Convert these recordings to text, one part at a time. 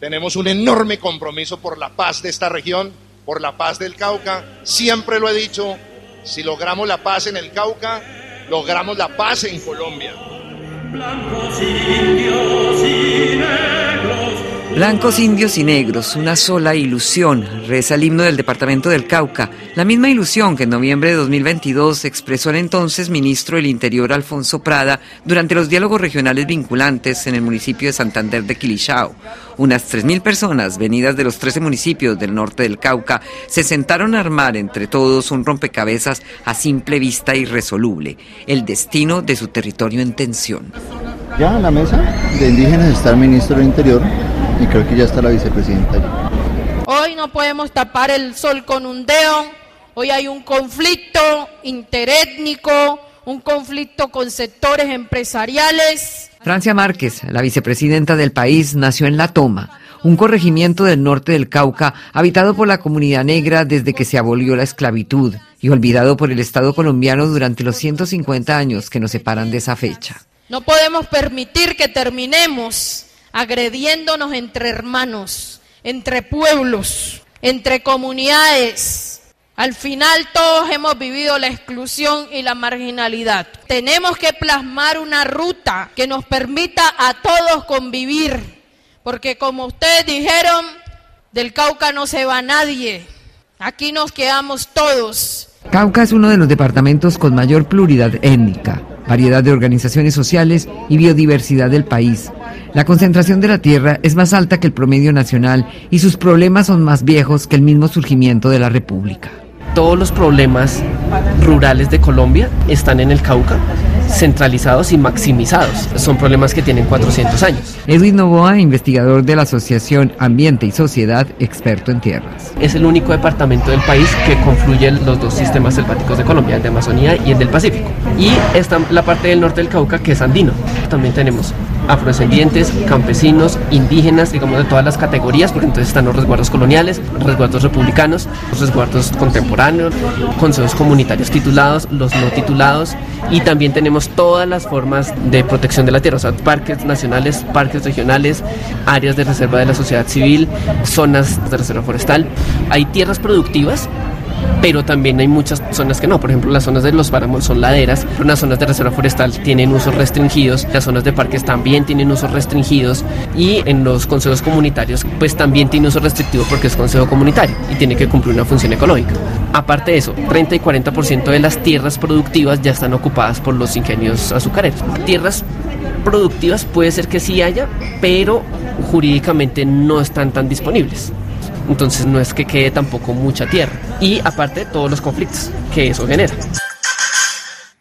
Tenemos un enorme compromiso por la paz de esta región, por la paz del Cauca. Siempre lo he dicho, si logramos la paz en el Cauca, logramos la paz en Colombia. Blancos, indios y negros, una sola ilusión, reza el himno del departamento del Cauca, la misma ilusión que en noviembre de 2022 expresó el entonces ministro del Interior Alfonso Prada durante los diálogos regionales vinculantes en el municipio de Santander de Quilichao. Unas 3.000 personas venidas de los 13 municipios del norte del Cauca se sentaron a armar entre todos un rompecabezas a simple vista irresoluble, el destino de su territorio en tensión. Ya en la mesa de indígenas está el ministro del Interior y creo que ya está la vicepresidenta allí. Hoy no podemos tapar el sol con un dedo, hoy hay un conflicto interétnico, un conflicto con sectores empresariales. Francia Márquez, la vicepresidenta del país, nació en La Toma, un corregimiento del norte del Cauca habitado por la comunidad negra desde que se abolió la esclavitud y olvidado por el Estado colombiano durante los 150 años que nos separan de esa fecha. No podemos permitir que terminemos agrediéndonos entre hermanos, entre pueblos, entre comunidades. Al final todos hemos vivido la exclusión y la marginalidad. Tenemos que plasmar una ruta que nos permita a todos convivir, porque como ustedes dijeron, del Cauca no se va nadie, aquí nos quedamos todos. Cauca es uno de los departamentos con mayor pluralidad étnica, variedad de organizaciones sociales y biodiversidad del país. La concentración de la tierra es más alta que el promedio nacional y sus problemas son más viejos que el mismo surgimiento de la República. Todos los problemas rurales de Colombia están en el Cauca, centralizados y maximizados. Son problemas que tienen 400 años. Edwin Novoa, investigador de la Asociación Ambiente y Sociedad, experto en tierras. Es el único departamento del país que confluye los dos sistemas selváticos de Colombia, el de Amazonía y el del Pacífico. Y está la parte del norte del Cauca que es andino. También tenemos afrodescendientes, campesinos, indígenas, digamos de todas las categorías, porque entonces están los resguardos coloniales, resguardos republicanos, los resguardos contemporáneos, consejos comunitarios titulados, los no titulados, y también tenemos todas las formas de protección de la tierra, o sea, parques nacionales, parques regionales, áreas de reserva de la sociedad civil, zonas de reserva forestal. Hay tierras productivas pero también hay muchas zonas que no. Por ejemplo, las zonas de los páramos son laderas, unas zonas de reserva forestal tienen usos restringidos, las zonas de parques también tienen usos restringidos y en los consejos comunitarios pues también tiene uso restrictivo porque es consejo comunitario y tiene que cumplir una función ecológica. Aparte de eso, 30 y 40% de las tierras productivas ya están ocupadas por los ingenios azucareros. Tierras productivas puede ser que sí haya, pero jurídicamente no están tan disponibles entonces no es que quede tampoco mucha tierra. Y aparte todos los conflictos que eso genera.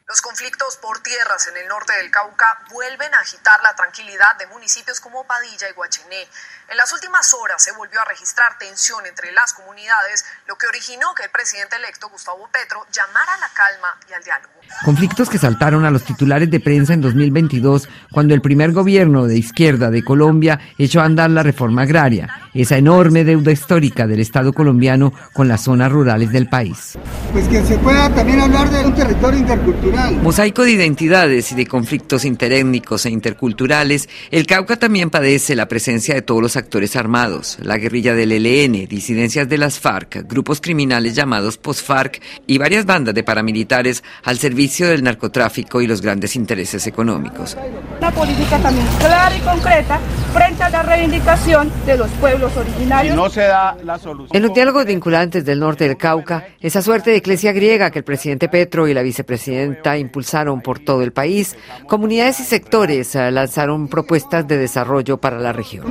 Los conflictos por tierras en el norte del Cauca vuelven a agitar la tranquilidad de municipios como Padilla y Guachiné. En las últimas horas se volvió a registrar tensión entre las comunidades, lo que originó que el presidente electo Gustavo Petro llamara a la calma y al diálogo. Conflictos que saltaron a los titulares de prensa en 2022 cuando el primer gobierno de izquierda de Colombia echó a andar la reforma agraria, esa enorme deuda histórica del Estado colombiano con las zonas rurales del país. Pues que se pueda también hablar de un territorio intercultural. Mosaico de identidades y de conflictos interétnicos e interculturales, el Cauca también padece la presencia de todos los actores armados, la guerrilla del ELN, disidencias de las FARC, grupos criminales llamados post-FARC y varias bandas de paramilitares al servicio del narcotráfico y los grandes intereses económicos. Una política también clara y concreta frente a la reivindicación de los pueblos originarios. no se da la solución. En los diálogos vinculantes del norte del Cauca, esa suerte de iglesia griega que el presidente Petro y la vicepresidenta impulsaron por todo el país, comunidades y sectores eh, lanzaron propuestas de desarrollo para la región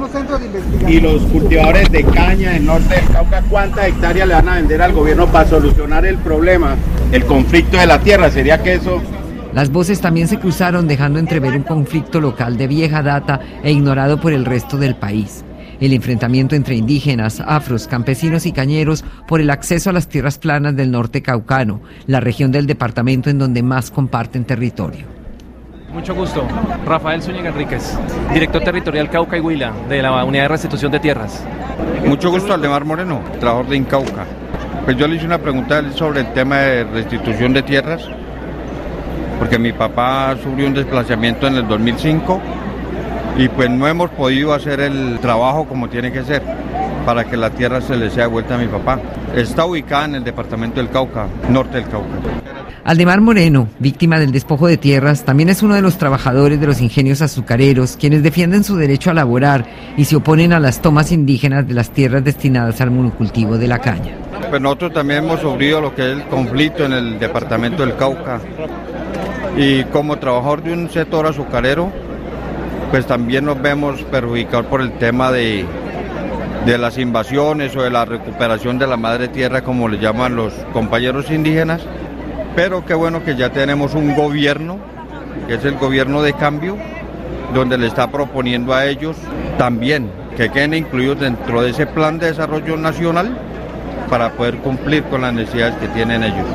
y los cultivadores de caña en norte del Cauca, ¿cuántas hectáreas le van a vender al gobierno para solucionar el problema, el conflicto de la tierra? ¿Sería que eso las voces también se cruzaron dejando entrever un conflicto local de vieja data e ignorado por el resto del país. El enfrentamiento entre indígenas, afros, campesinos y cañeros por el acceso a las tierras planas del norte caucano, la región del departamento en donde más comparten territorio. Mucho gusto. Rafael Zúñiga Enríquez, director territorial Cauca y Huila de la Unidad de Restitución de Tierras. Mucho gusto, Aldemar Moreno, trabajador de Incauca. Pues yo le hice una pregunta sobre el tema de restitución de tierras, porque mi papá sufrió un desplazamiento en el 2005 y pues no hemos podido hacer el trabajo como tiene que ser para que la tierra se le sea vuelta a mi papá. Está ubicada en el departamento del Cauca, norte del Cauca. Aldemar Moreno, víctima del despojo de tierras, también es uno de los trabajadores de los ingenios azucareros, quienes defienden su derecho a laborar y se oponen a las tomas indígenas de las tierras destinadas al monocultivo de la caña. Pues nosotros también hemos sufrido lo que es el conflicto en el departamento del Cauca. Y como trabajador de un sector azucarero, pues también nos vemos perjudicados por el tema de, de las invasiones o de la recuperación de la madre tierra, como le llaman los compañeros indígenas. Pero qué bueno que ya tenemos un gobierno, que es el gobierno de cambio, donde le está proponiendo a ellos también que queden incluidos dentro de ese plan de desarrollo nacional para poder cumplir con las necesidades que tienen ellos.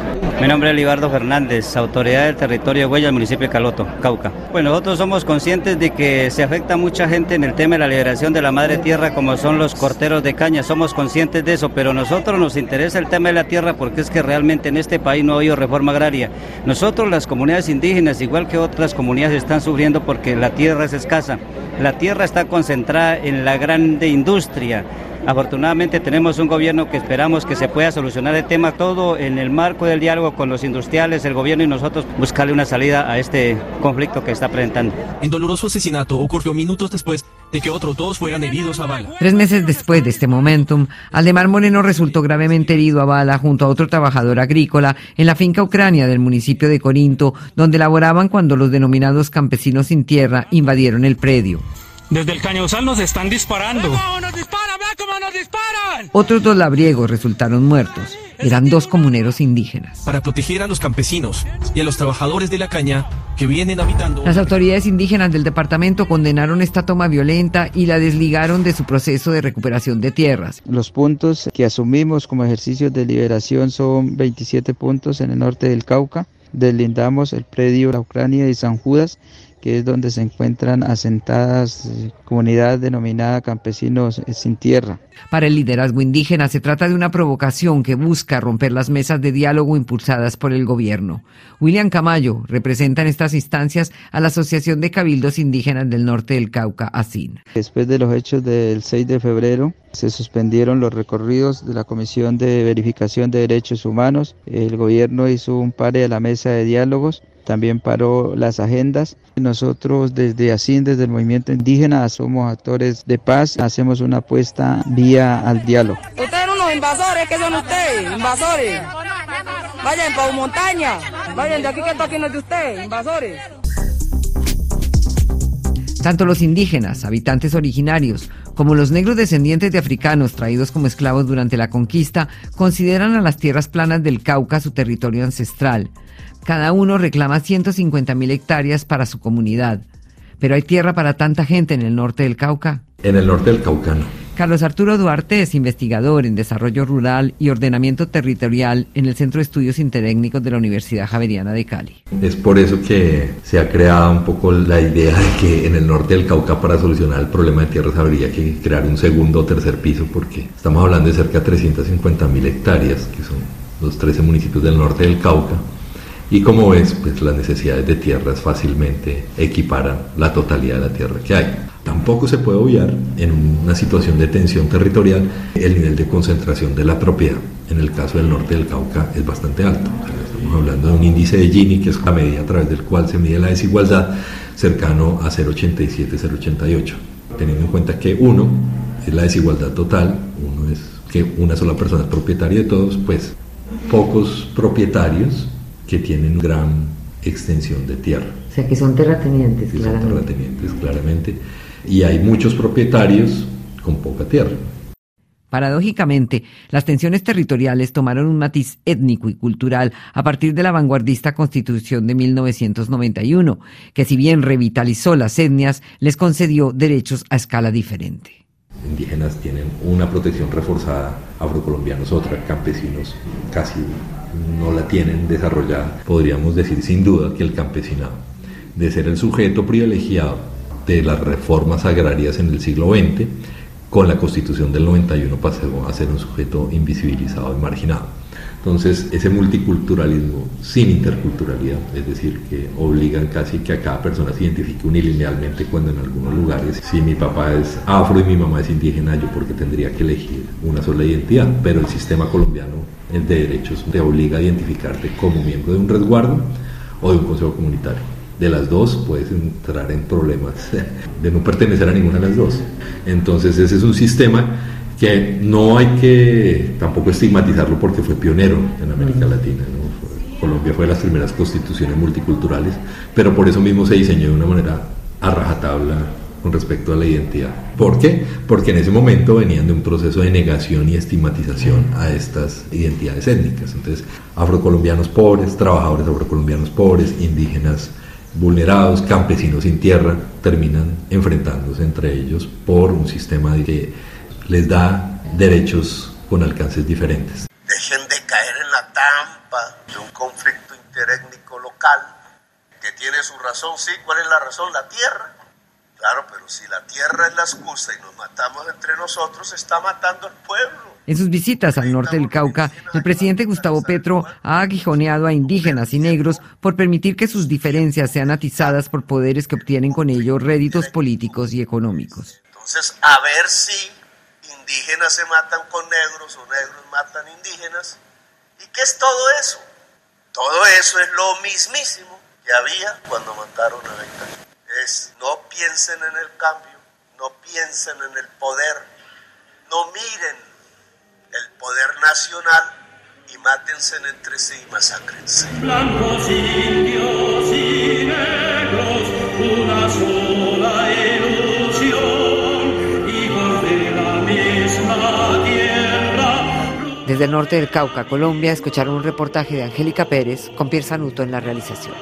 Mi nombre es Libardo Fernández, autoridad del territorio de Huella, municipio de Caloto, Cauca. Bueno, nosotros somos conscientes de que se afecta mucha gente en el tema de la liberación de la madre tierra, como son los corteros de caña, somos conscientes de eso, pero nosotros nos interesa el tema de la tierra porque es que realmente en este país no ha habido reforma agraria. Nosotros, las comunidades indígenas, igual que otras comunidades, están sufriendo porque la tierra es escasa. La tierra está concentrada en la grande industria Afortunadamente tenemos un gobierno que esperamos que se pueda solucionar el tema todo en el marco del diálogo con los industriales, el gobierno y nosotros buscarle una salida a este conflicto que está presentando. El doloroso asesinato ocurrió minutos después de que otros dos fueran heridos a bala. Tres meses después de este momentum, Aldemar Moreno resultó gravemente herido a bala junto a otro trabajador agrícola en la finca ucrania del municipio de Corinto, donde laboraban cuando los denominados campesinos sin tierra invadieron el predio. Desde el cañozal nos están disparando. nos disparan! Cómo nos disparan! Otros dos labriegos resultaron muertos. Eran dos comuneros indígenas. Para proteger a los campesinos y a los trabajadores de la caña que vienen habitando. Las autoridades indígenas del departamento condenaron esta toma violenta y la desligaron de su proceso de recuperación de tierras. Los puntos que asumimos como ejercicios de liberación son 27 puntos en el norte del Cauca. Deslindamos el predio La Ucrania y San Judas que es donde se encuentran asentadas eh, comunidades denominadas campesinos eh, sin tierra. Para el liderazgo indígena se trata de una provocación que busca romper las mesas de diálogo impulsadas por el gobierno. William Camayo representa en estas instancias a la Asociación de Cabildos Indígenas del Norte del Cauca, ASIN. Después de los hechos del 6 de febrero, se suspendieron los recorridos de la Comisión de Verificación de Derechos Humanos. El gobierno hizo un pare a la mesa de diálogos también paró las agendas. Nosotros desde así, desde el movimiento indígena, somos actores de paz, hacemos una apuesta vía al diálogo. Ustedes son unos invasores, ¿qué son ustedes? Invasores. Vayan para montaña, vayan de aquí que esto aquí no es de ustedes, invasores. Tanto los indígenas, habitantes originarios, como los negros descendientes de africanos traídos como esclavos durante la conquista, consideran a las tierras planas del Cauca su territorio ancestral. Cada uno reclama 150 mil hectáreas para su comunidad. Pero hay tierra para tanta gente en el norte del Cauca. En el norte del Cauca no. Carlos Arturo Duarte es investigador en desarrollo rural y ordenamiento territorial en el Centro de Estudios Intertécnicos de la Universidad Javeriana de Cali. Es por eso que se ha creado un poco la idea de que en el norte del Cauca para solucionar el problema de tierras habría que crear un segundo o tercer piso porque estamos hablando de cerca de 350 mil hectáreas, que son los 13 municipios del norte del Cauca y como ves, pues las necesidades de tierras fácilmente equiparan la totalidad de la tierra que hay. Tampoco se puede obviar en una situación de tensión territorial el nivel de concentración de la propiedad. En el caso del norte del Cauca es bastante alto. estamos hablando de un índice de Gini, que es la medida a través del cual se mide la desigualdad, cercano a 0,87, 0,88. Teniendo en cuenta que uno es la desigualdad total, uno es que una sola persona es propietaria de todos, pues pocos propietarios que tienen gran extensión de tierra. O sea, que son terratenientes, claramente. Son terratenientes, claramente. Y hay muchos propietarios con poca tierra. Paradójicamente, las tensiones territoriales tomaron un matiz étnico y cultural a partir de la vanguardista Constitución de 1991, que si bien revitalizó las etnias, les concedió derechos a escala diferente indígenas tienen una protección reforzada, afrocolombianos otra, campesinos casi no la tienen desarrollada. Podríamos decir sin duda que el campesinado, de ser el sujeto privilegiado de las reformas agrarias en el siglo XX, con la constitución del 91 pasó a ser un sujeto invisibilizado y marginado. Entonces, ese multiculturalismo sin interculturalidad, es decir, que obligan casi que a cada persona se identifique unilinealmente cuando en algunos lugares, si mi papá es afro y mi mamá es indígena, yo porque tendría que elegir una sola identidad, pero el sistema colombiano el de derechos te obliga a identificarte como miembro de un resguardo o de un consejo comunitario. De las dos puedes entrar en problemas de no pertenecer a ninguna de las dos. Entonces ese es un sistema que no hay que tampoco estigmatizarlo porque fue pionero en América Latina. Colombia fue de las primeras constituciones multiculturales, pero por eso mismo se diseñó de una manera a rajatabla con respecto a la identidad. ¿Por qué? Porque en ese momento venían de un proceso de negación y estigmatización a estas identidades étnicas. Entonces, afrocolombianos pobres, trabajadores afrocolombianos pobres, indígenas vulnerados, campesinos sin tierra, terminan enfrentándose entre ellos por un sistema que les da derechos con alcances diferentes. Dejen de caer en la trampa de un conflicto interétnico local que tiene su razón, sí, ¿cuál es la razón? La tierra Claro, pero si la tierra es la excusa y nos matamos entre nosotros, está matando al pueblo. En sus visitas al norte del Cauca, el presidente Gustavo Petro ha aguijoneado a indígenas y negros por permitir que sus diferencias sean atizadas por poderes que obtienen con ello réditos políticos y económicos. Entonces, a ver si indígenas se matan con negros o negros matan indígenas. ¿Y qué es todo eso? Todo eso es lo mismísimo que había cuando mataron a Benjamín es no piensen en el cambio, no piensen en el poder, no miren el poder nacional y mátense entre sí y masacrense. Blancos, indios Desde el norte del Cauca, Colombia, escucharon un reportaje de Angélica Pérez con Pierre Sanuto en la realización.